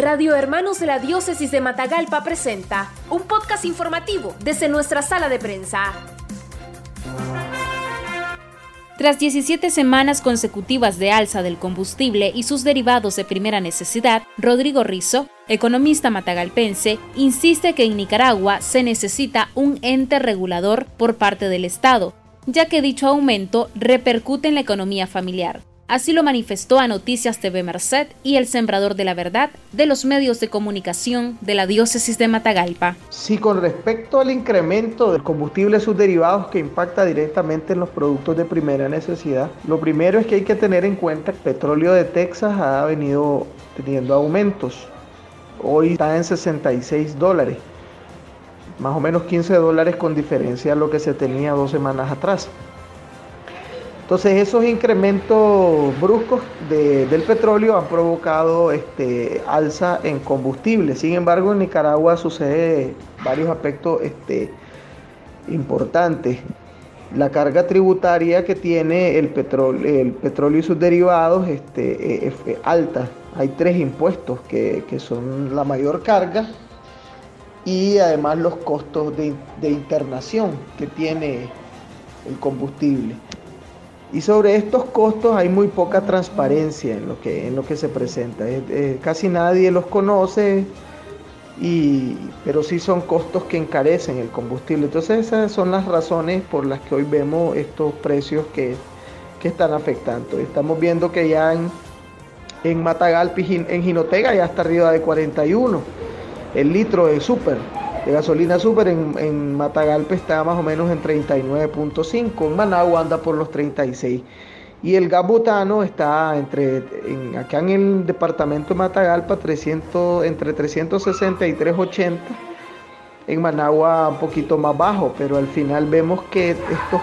Radio Hermanos de la Diócesis de Matagalpa presenta un podcast informativo desde nuestra sala de prensa. Tras 17 semanas consecutivas de alza del combustible y sus derivados de primera necesidad, Rodrigo Rizo, economista matagalpense, insiste que en Nicaragua se necesita un ente regulador por parte del Estado, ya que dicho aumento repercute en la economía familiar. Así lo manifestó a Noticias TV Merced y el Sembrador de la Verdad de los medios de comunicación de la diócesis de Matagalpa. Sí, con respecto al incremento del combustible y sus derivados que impacta directamente en los productos de primera necesidad, lo primero es que hay que tener en cuenta que el petróleo de Texas ha venido teniendo aumentos. Hoy está en 66 dólares, más o menos 15 dólares con diferencia a lo que se tenía dos semanas atrás. Entonces esos incrementos bruscos del petróleo han provocado este, alza en combustible. Sin embargo, en Nicaragua sucede varios aspectos este, importantes. La carga tributaria que tiene el petróleo, y sus derivados este, es, alta. Hay tres impuestos que, son la mayor carga y además los costos de internación que tiene el combustible. Y sobre estos costos hay muy poca transparencia en lo que, en lo que se presenta. casi nadie los conoce, y, pero sí son costos que encarecen el combustible. Entonces esas son las razones por las que hoy vemos estos precios que, están afectando. Estamos viendo que ya en, en Matagalpi, en Jinotega, ya está arriba de 41 el litro de súper de gasolina super en, en, Matagalpa está más o menos en 39.5, en Managua anda por los 36 y el gas butano está entre acá en el departamento de Matagalpa 300 entre 360 y 380 en Managua un poquito más bajo pero al final vemos que estos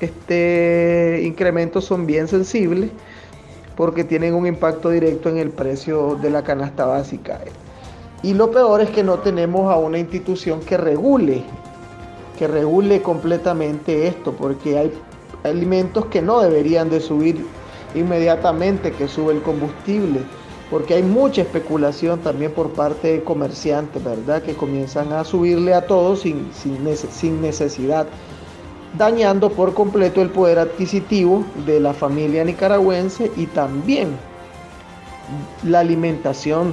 este incrementos son bien sensibles porque tienen un impacto directo en el precio de la canasta básica y lo peor es que no tenemos a una institución que regule, que regule completamente esto, porque hay alimentos que no deberían de subir inmediatamente que sube el combustible, porque hay mucha especulación también por parte de comerciantes, ¿verdad? Que comienzan a subirle a todos sin, sin necesidad, dañando por completo el poder adquisitivo de la familia nicaragüense y también la alimentación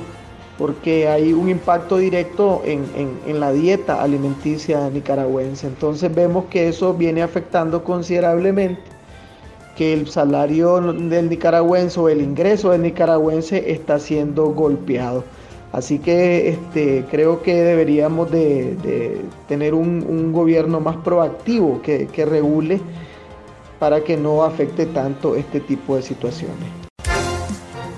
porque hay un impacto directo en, la dieta alimenticia nicaragüense. Entonces vemos que eso viene afectando considerablemente que el salario del nicaragüense o el ingreso del nicaragüense está siendo golpeado. Así que este, creo que deberíamos de, tener un, gobierno más proactivo que regule para que no afecte tanto este tipo de situaciones.